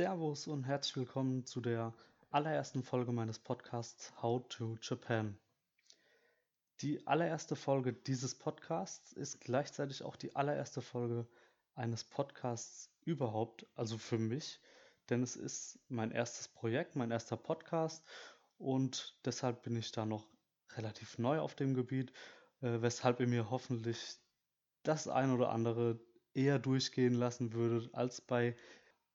Servus und herzlich willkommen zu der allerersten Folge meines Podcasts How to Japan. Die allererste Folge dieses Podcasts ist gleichzeitig auch die allererste Folge eines Podcasts überhaupt, also für mich, denn es ist mein erstes Projekt, mein erster Podcast und deshalb bin ich da noch relativ neu auf dem Gebiet, äh, weshalb ihr mir hoffentlich das ein oder andere eher durchgehen lassen würdet als bei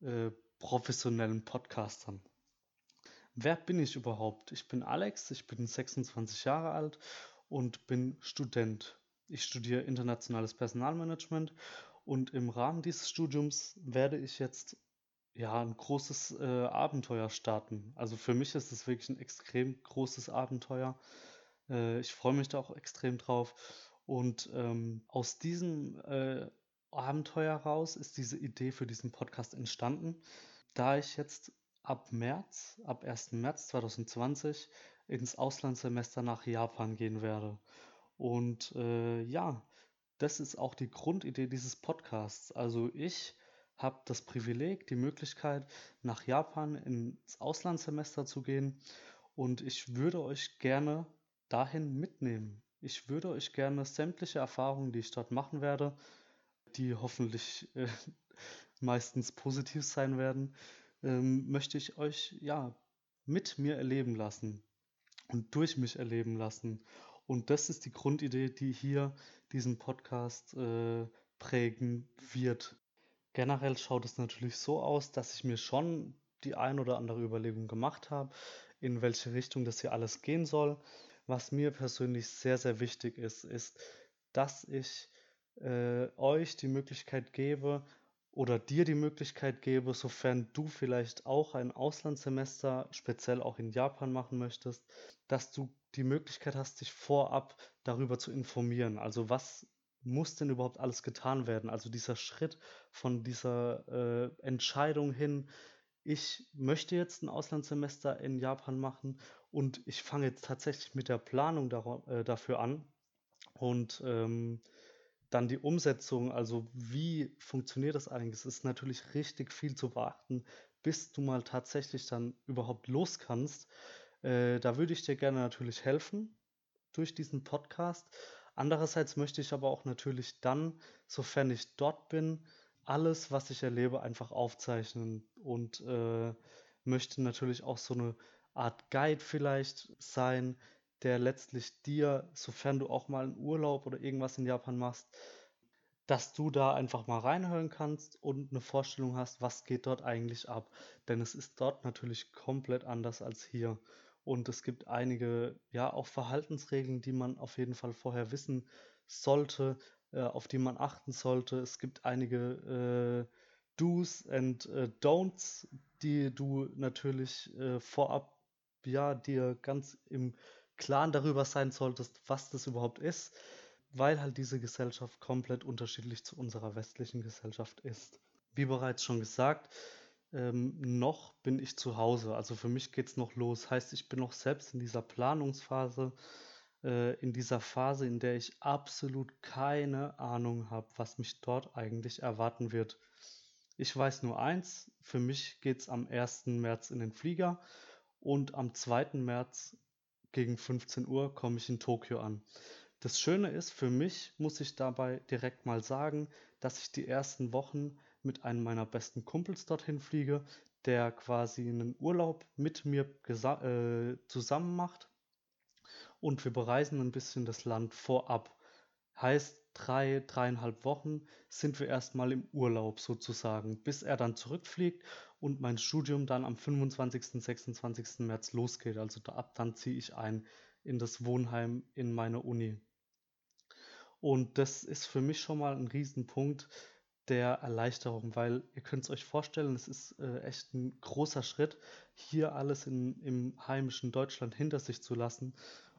äh, professionellen Podcastern. Wer bin ich überhaupt? Ich bin Alex, ich bin 26 Jahre alt und bin Student. Ich studiere internationales Personalmanagement und im Rahmen dieses Studiums werde ich jetzt ja ein großes äh, Abenteuer starten. Also für mich ist es wirklich ein extrem großes Abenteuer. Äh, ich freue mich da auch extrem drauf. Und ähm, aus diesem äh, Abenteuer raus ist diese Idee für diesen Podcast entstanden da ich jetzt ab März, ab 1. März 2020 ins Auslandssemester nach Japan gehen werde. Und äh, ja, das ist auch die Grundidee dieses Podcasts. Also ich habe das Privileg, die Möglichkeit, nach Japan ins Auslandssemester zu gehen und ich würde euch gerne dahin mitnehmen. Ich würde euch gerne sämtliche Erfahrungen, die ich dort machen werde, die hoffentlich äh, meistens positiv sein werden, ähm, möchte ich euch ja mit mir erleben lassen und durch mich erleben lassen. Und das ist die Grundidee, die hier diesen Podcast äh, prägen wird. Generell schaut es natürlich so aus, dass ich mir schon die ein oder andere Überlegung gemacht habe, in welche Richtung das hier alles gehen soll. Was mir persönlich sehr, sehr wichtig ist, ist, dass ich äh, euch die Möglichkeit gebe, oder dir die Möglichkeit gebe, sofern du vielleicht auch ein Auslandssemester speziell auch in Japan machen möchtest, dass du die Möglichkeit hast, dich vorab darüber zu informieren. Also was muss denn überhaupt alles getan werden? Also dieser Schritt von dieser äh, Entscheidung hin, ich möchte jetzt ein Auslandssemester in Japan machen und ich fange jetzt tatsächlich mit der Planung äh, dafür an. Und ähm, dann die Umsetzung, also wie funktioniert das eigentlich? Es ist natürlich richtig viel zu beachten, bis du mal tatsächlich dann überhaupt los kannst. Äh, da würde ich dir gerne natürlich helfen durch diesen Podcast. Andererseits möchte ich aber auch natürlich dann, sofern ich dort bin, alles, was ich erlebe, einfach aufzeichnen und äh, möchte natürlich auch so eine Art Guide vielleicht sein, der letztlich dir, sofern du auch mal einen Urlaub oder irgendwas in Japan machst, dass du da einfach mal reinhören kannst und eine Vorstellung hast, was geht dort eigentlich ab. Denn es ist dort natürlich komplett anders als hier. Und es gibt einige, ja, auch Verhaltensregeln, die man auf jeden Fall vorher wissen sollte, äh, auf die man achten sollte. Es gibt einige äh, Do's and äh, Don'ts, die du natürlich äh, vorab, ja, dir ganz im Klaren darüber sein solltest, was das überhaupt ist, weil halt diese Gesellschaft komplett unterschiedlich zu unserer westlichen Gesellschaft ist. Wie bereits schon gesagt, ähm, noch bin ich zu Hause. Also für mich geht es noch los. Heißt, ich bin noch selbst in dieser Planungsphase, äh, in dieser Phase, in der ich absolut keine Ahnung habe, was mich dort eigentlich erwarten wird. Ich weiß nur eins, für mich geht es am 1. März in den Flieger und am 2. März gegen 15 Uhr komme ich in Tokio an. Das Schöne ist, für mich muss ich dabei direkt mal sagen, dass ich die ersten Wochen mit einem meiner besten Kumpels dorthin fliege, der quasi einen Urlaub mit mir äh, zusammen macht und wir bereisen ein bisschen das Land vorab. Heißt, drei, dreieinhalb Wochen sind wir erstmal im Urlaub sozusagen, bis er dann zurückfliegt und mein Studium dann am 25., 26. März losgeht. Also ab dann ziehe ich ein in das Wohnheim in meine Uni. Und das ist für mich schon mal ein Riesenpunkt der Erleichterung, weil ihr könnt es euch vorstellen, es ist äh, echt ein großer Schritt, hier alles in, im heimischen Deutschland hinter sich zu lassen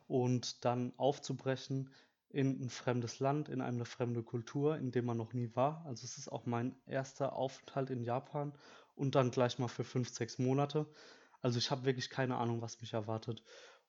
und dann aufzubrechen in ein fremdes Land, in eine fremde Kultur, in dem man noch nie war. Also es ist auch mein erster Aufenthalt in Japan und dann gleich mal für fünf, sechs Monate. Also ich habe wirklich keine Ahnung, was mich erwartet.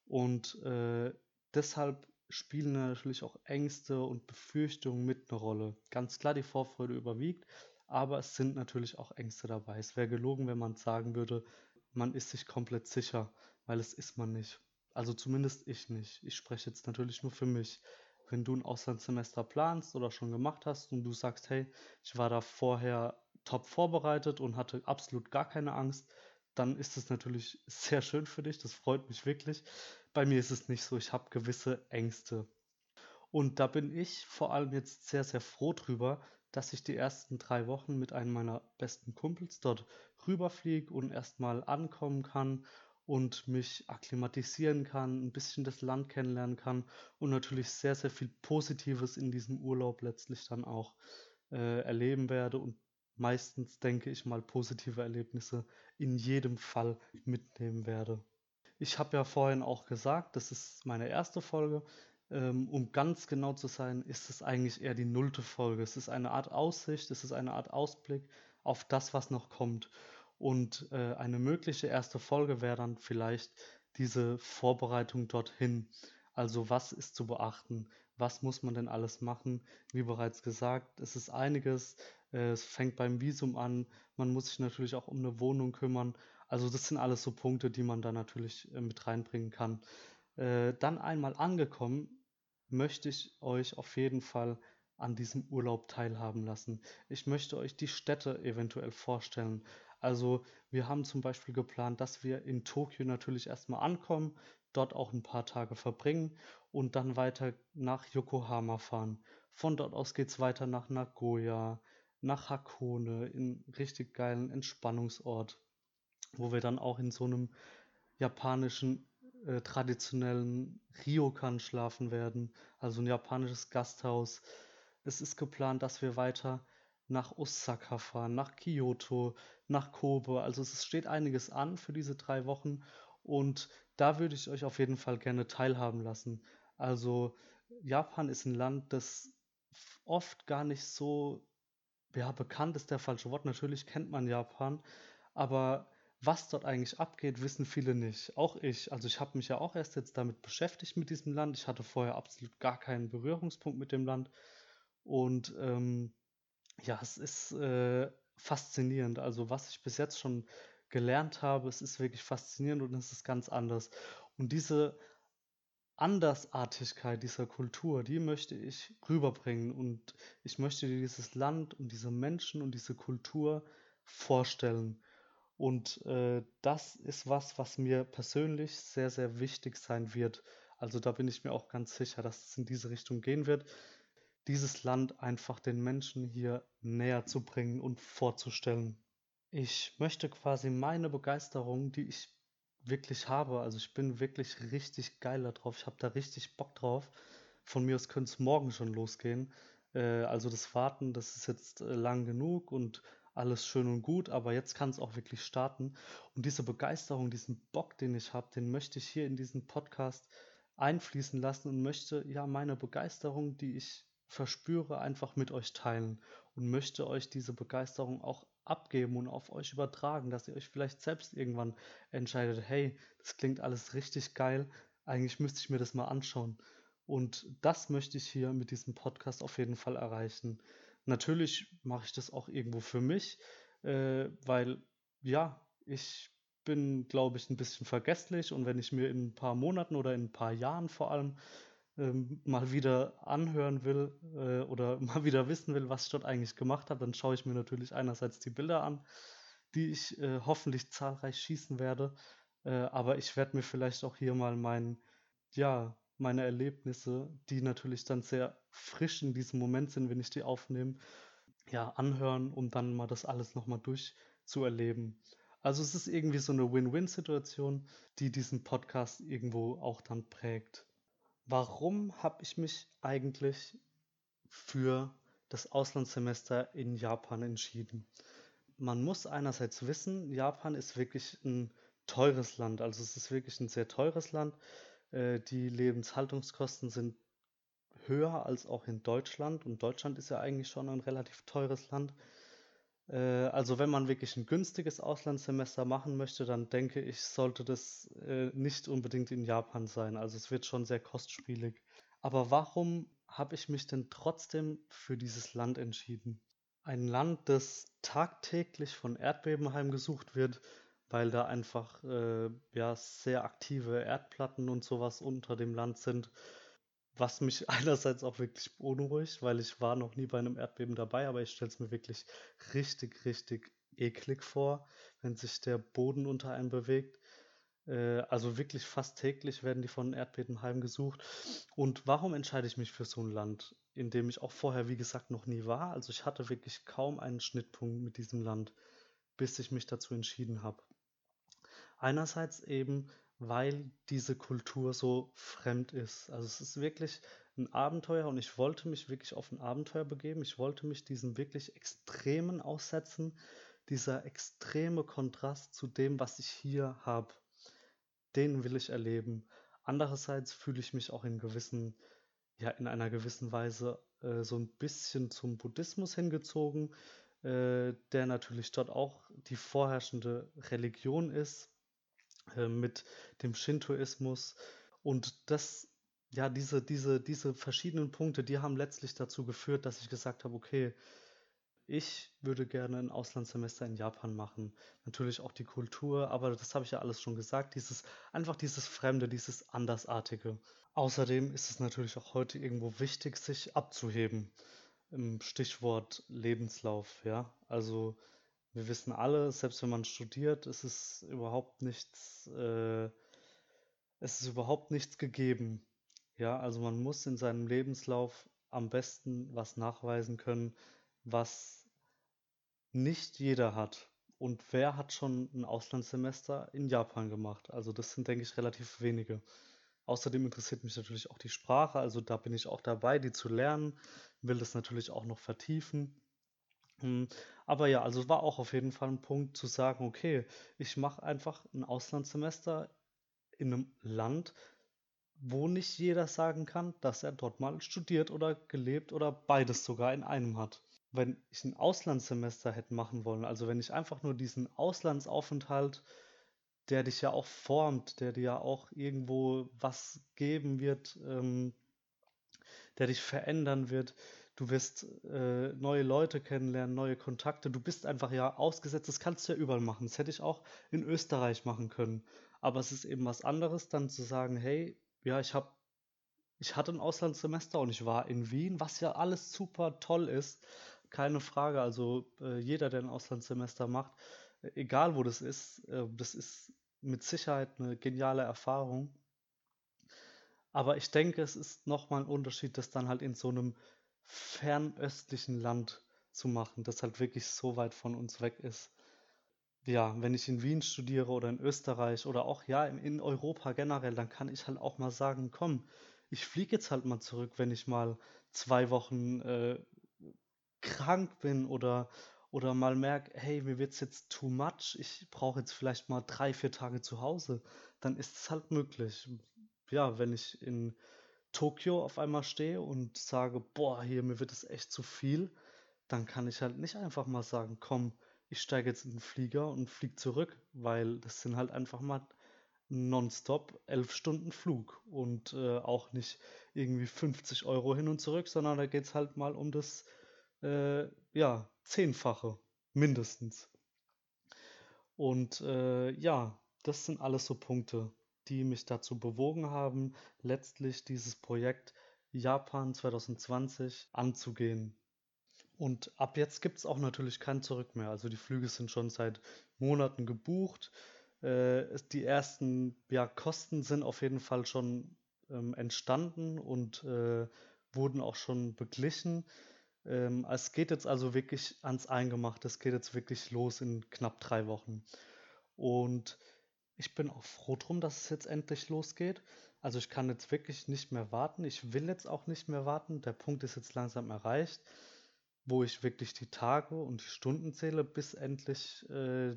Und äh, deshalb spielen natürlich auch Ängste und Befürchtungen mit eine Rolle. Ganz klar, die Vorfreude überwiegt, aber es sind natürlich auch Ängste dabei. Es wäre gelogen, wenn man sagen würde, man ist sich komplett sicher, weil es ist man nicht. Also zumindest ich nicht. Ich spreche jetzt natürlich nur für mich. Wenn du ein Auslandssemester planst oder schon gemacht hast und du sagst, hey, ich war da vorher top vorbereitet und hatte absolut gar keine Angst, dann ist es natürlich sehr schön für dich. Das freut mich wirklich. Bei mir ist es nicht so. Ich habe gewisse Ängste. Und da bin ich vor allem jetzt sehr, sehr froh drüber, dass ich die ersten drei Wochen mit einem meiner besten Kumpels dort rüberfliege und erstmal ankommen kann und mich akklimatisieren kann, ein bisschen das Land kennenlernen kann und natürlich sehr, sehr viel Positives in diesem Urlaub letztlich dann auch äh, erleben werde und meistens, denke ich mal, positive Erlebnisse in jedem Fall mitnehmen werde. Ich habe ja vorhin auch gesagt, das ist meine erste Folge. Ähm, um ganz genau zu sein, ist es eigentlich eher die nullte Folge. Es ist eine Art Aussicht, es ist eine Art Ausblick auf das, was noch kommt. Und äh, eine mögliche erste Folge wäre dann vielleicht diese Vorbereitung dorthin. Also was ist zu beachten? Was muss man denn alles machen? Wie bereits gesagt, es ist einiges. Äh, es fängt beim Visum an. Man muss sich natürlich auch um eine Wohnung kümmern. Also das sind alles so Punkte, die man da natürlich äh, mit reinbringen kann. Äh, dann einmal angekommen, möchte ich euch auf jeden Fall an diesem Urlaub teilhaben lassen. Ich möchte euch die Städte eventuell vorstellen. Also wir haben zum Beispiel geplant, dass wir in Tokio natürlich erstmal ankommen, dort auch ein paar Tage verbringen und dann weiter nach Yokohama fahren. Von dort aus geht es weiter nach Nagoya, nach Hakone, in richtig geilen Entspannungsort, wo wir dann auch in so einem japanischen äh, traditionellen Ryokan schlafen werden, also ein japanisches Gasthaus. Es ist geplant, dass wir weiter nach Osaka fahren, nach Kyoto, nach Kobe. Also es steht einiges an für diese drei Wochen und da würde ich euch auf jeden Fall gerne teilhaben lassen. Also Japan ist ein Land, das oft gar nicht so, ja, bekannt ist der falsche Wort. Natürlich kennt man Japan, aber was dort eigentlich abgeht, wissen viele nicht. Auch ich. Also ich habe mich ja auch erst jetzt damit beschäftigt mit diesem Land. Ich hatte vorher absolut gar keinen Berührungspunkt mit dem Land. Und ähm, ja, es ist äh, faszinierend. Also was ich bis jetzt schon gelernt habe, es ist wirklich faszinierend und es ist ganz anders. Und diese Andersartigkeit dieser Kultur, die möchte ich rüberbringen und ich möchte dir dieses Land und diese Menschen und diese Kultur vorstellen. Und äh, das ist was, was mir persönlich sehr, sehr wichtig sein wird. Also da bin ich mir auch ganz sicher, dass es in diese Richtung gehen wird, dieses Land einfach den Menschen hier näher zu bringen und vorzustellen. Ich möchte quasi meine Begeisterung, die ich wirklich habe, also ich bin wirklich richtig geil darauf, ich habe da richtig Bock drauf. Von mir aus könnte es morgen schon losgehen. Äh, also das Warten, das ist jetzt äh, lang genug und alles schön und gut, aber jetzt kann es auch wirklich starten. Und diese Begeisterung, diesen Bock, den ich habe, den möchte ich hier in diesen Podcast einfließen lassen und möchte ja meine Begeisterung, die ich verspüre, einfach mit euch teilen und möchte euch diese Begeisterung auch abgeben und auf euch übertragen, dass ihr euch vielleicht selbst irgendwann entscheidet, hey, das klingt alles richtig geil, eigentlich müsste ich mir das mal anschauen. Und das möchte ich hier mit diesem Podcast auf jeden Fall erreichen. Natürlich mache ich das auch irgendwo für mich, äh, weil ja, ich bin, glaube ich, ein bisschen vergesslich und wenn ich mir in ein paar Monaten oder in ein paar Jahren vor allem ähm, mal wieder anhören will äh, oder mal wieder wissen will, was ich dort eigentlich gemacht habe, dann schaue ich mir natürlich einerseits die Bilder an, die ich äh, hoffentlich zahlreich schießen werde, äh, aber ich werde mir vielleicht auch hier mal mein, ja, meine Erlebnisse, die natürlich dann sehr frisch in diesem Moment sind, wenn ich die aufnehme, ja, anhören, um dann mal das alles nochmal durchzuerleben. Also es ist irgendwie so eine Win-Win-Situation, die diesen Podcast irgendwo auch dann prägt. Warum habe ich mich eigentlich für das Auslandssemester in Japan entschieden? Man muss einerseits wissen, Japan ist wirklich ein teures Land. Also es ist wirklich ein sehr teures Land. Äh, die Lebenshaltungskosten sind höher als auch in Deutschland und Deutschland ist ja eigentlich schon ein relativ teures Land. Äh, also wenn man wirklich ein günstiges Auslandssemester machen möchte, dann denke ich, sollte das äh, nicht unbedingt in Japan sein. Also es wird schon sehr kostspielig. Aber warum habe ich mich denn trotzdem für dieses Land entschieden? Ein Land, das tagtäglich von Erdbeben heimgesucht wird, weil da einfach äh, ja, sehr aktive Erdplatten und sowas unter dem Land sind. Was mich einerseits auch wirklich beunruhigt, weil ich war noch nie bei einem Erdbeben dabei, aber ich stelle es mir wirklich richtig, richtig eklig vor, wenn sich der Boden unter einem bewegt. Äh, also wirklich fast täglich werden die von Erdbeben heimgesucht. Und warum entscheide ich mich für so ein Land, in dem ich auch vorher, wie gesagt, noch nie war? Also ich hatte wirklich kaum einen Schnittpunkt mit diesem Land, bis ich mich dazu entschieden habe. Einerseits eben, weil diese Kultur so fremd ist. Also es ist wirklich ein Abenteuer und ich wollte mich wirklich auf ein Abenteuer begeben. Ich wollte mich diesem wirklich Extremen aussetzen, dieser extreme Kontrast zu dem, was ich hier habe den will ich erleben. Andererseits fühle ich mich auch in gewissen, ja, in einer gewissen Weise äh, so ein bisschen zum Buddhismus hingezogen, äh, der natürlich dort auch die vorherrschende Religion ist, äh, mit dem Shintoismus. Und das, ja, diese, diese, diese verschiedenen Punkte, die haben letztlich dazu geführt, dass ich gesagt habe, okay, ich würde gerne ein Auslandssemester in Japan machen. Natürlich auch die Kultur, aber das habe ich ja alles schon gesagt. Dieses, einfach dieses Fremde, dieses Andersartige. Außerdem ist es natürlich auch heute irgendwo wichtig, sich abzuheben. Im Stichwort Lebenslauf, ja. Also wir wissen alle, selbst wenn man studiert, ist es überhaupt nichts, äh, es ist überhaupt nichts gegeben. Ja, also man muss in seinem Lebenslauf am besten was nachweisen können, was nicht jeder hat. Und wer hat schon ein Auslandssemester in Japan gemacht? Also das sind, denke ich, relativ wenige. Außerdem interessiert mich natürlich auch die Sprache, also da bin ich auch dabei, die zu lernen, will das natürlich auch noch vertiefen. Hm, aber ja, also war auch auf jeden Fall ein Punkt zu sagen, okay, ich mache einfach ein Auslandssemester in einem Land, wo nicht jeder sagen kann, dass er dort mal studiert oder gelebt oder beides sogar in einem hat. Wenn ich ein Auslandssemester hätte machen wollen, also wenn ich einfach nur diesen Auslandsaufenthalt, der dich ja auch formt, der dir ja auch irgendwo was geben wird, ähm, der dich verändern wird, du wirst äh, neue Leute kennenlernen, neue Kontakte, du bist einfach ja ausgesetzt, das kannst du ja überall machen, das hätte ich auch in Österreich machen können, aber es ist eben was anderes, dann zu sagen, hey, ja, ich habe ich hatte ein Auslandssemester und ich war in Wien, was ja alles super toll ist, keine Frage. Also äh, jeder, der ein Auslandssemester macht, egal wo das ist, äh, das ist mit Sicherheit eine geniale Erfahrung. Aber ich denke, es ist nochmal ein Unterschied, das dann halt in so einem fernöstlichen Land zu machen, das halt wirklich so weit von uns weg ist. Ja, wenn ich in Wien studiere oder in Österreich oder auch ja in Europa generell, dann kann ich halt auch mal sagen, komm, ich fliege jetzt halt mal zurück, wenn ich mal zwei Wochen äh, krank bin oder, oder mal merke, hey, mir wird es jetzt too much, ich brauche jetzt vielleicht mal drei, vier Tage zu Hause, dann ist es halt möglich. Ja, wenn ich in Tokio auf einmal stehe und sage, boah, hier, mir wird es echt zu viel, dann kann ich halt nicht einfach mal sagen, komm, ich steige jetzt in den Flieger und fliege zurück, weil das sind halt einfach mal nonstop elf Stunden Flug und äh, auch nicht irgendwie 50 Euro hin und zurück, sondern da geht es halt mal um das äh, ja, zehnfache mindestens. Und äh, ja, das sind alles so Punkte, die mich dazu bewogen haben, letztlich dieses Projekt Japan 2020 anzugehen. Und ab jetzt gibt es auch natürlich kein Zurück mehr. Also die Flüge sind schon seit Monaten gebucht. Äh, die ersten ja, Kosten sind auf jeden Fall schon ähm, entstanden und äh, wurden auch schon beglichen. Ähm, es geht jetzt also wirklich ans Eingemachte. Es geht jetzt wirklich los in knapp drei Wochen. Und ich bin auch froh drum, dass es jetzt endlich losgeht. Also ich kann jetzt wirklich nicht mehr warten. Ich will jetzt auch nicht mehr warten. Der Punkt ist jetzt langsam erreicht, wo ich wirklich die Tage und die Stunden zähle, bis endlich, äh,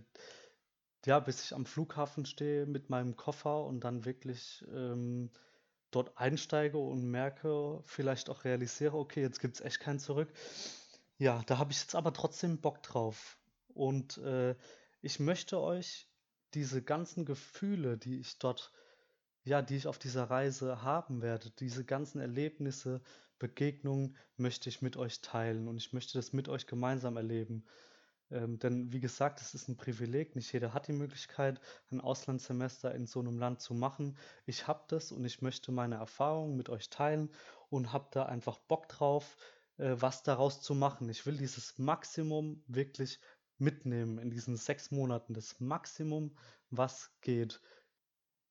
ja, bis ich am Flughafen stehe mit meinem Koffer und dann wirklich ähm, dort einsteige und merke, vielleicht auch realisiere, okay, jetzt gibt es echt kein Zurück. Ja, da habe ich jetzt aber trotzdem Bock drauf. Und äh, ich möchte euch diese ganzen Gefühle, die ich dort ja, die ich auf dieser Reise haben werde. Diese ganzen Erlebnisse, Begegnungen möchte ich mit euch teilen und ich möchte das mit euch gemeinsam erleben. Ähm, denn wie gesagt, es ist ein Privileg. Nicht jeder hat die Möglichkeit, ein Auslandssemester in so einem Land zu machen. Ich habe das und ich möchte meine Erfahrungen mit euch teilen und habe da einfach Bock drauf, äh, was daraus zu machen. Ich will dieses Maximum wirklich mitnehmen in diesen sechs Monaten. Das Maximum, was geht.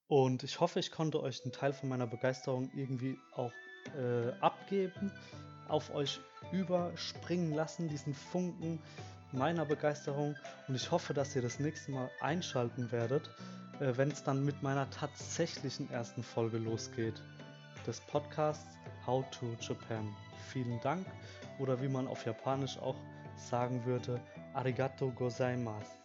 Und ich hoffe, ich konnte euch einen Teil von meiner Begeisterung irgendwie auch äh, abgeben, auf euch überspringen lassen, diesen Funken meiner Begeisterung. Und ich hoffe, dass ihr das nächste Mal einschalten werdet, äh, wenn es dann mit meiner tatsächlichen ersten Folge losgeht. Des Podcasts How to Japan. Vielen Dank oder wie man auf Japanisch auch sagen würde, ありがとうございます。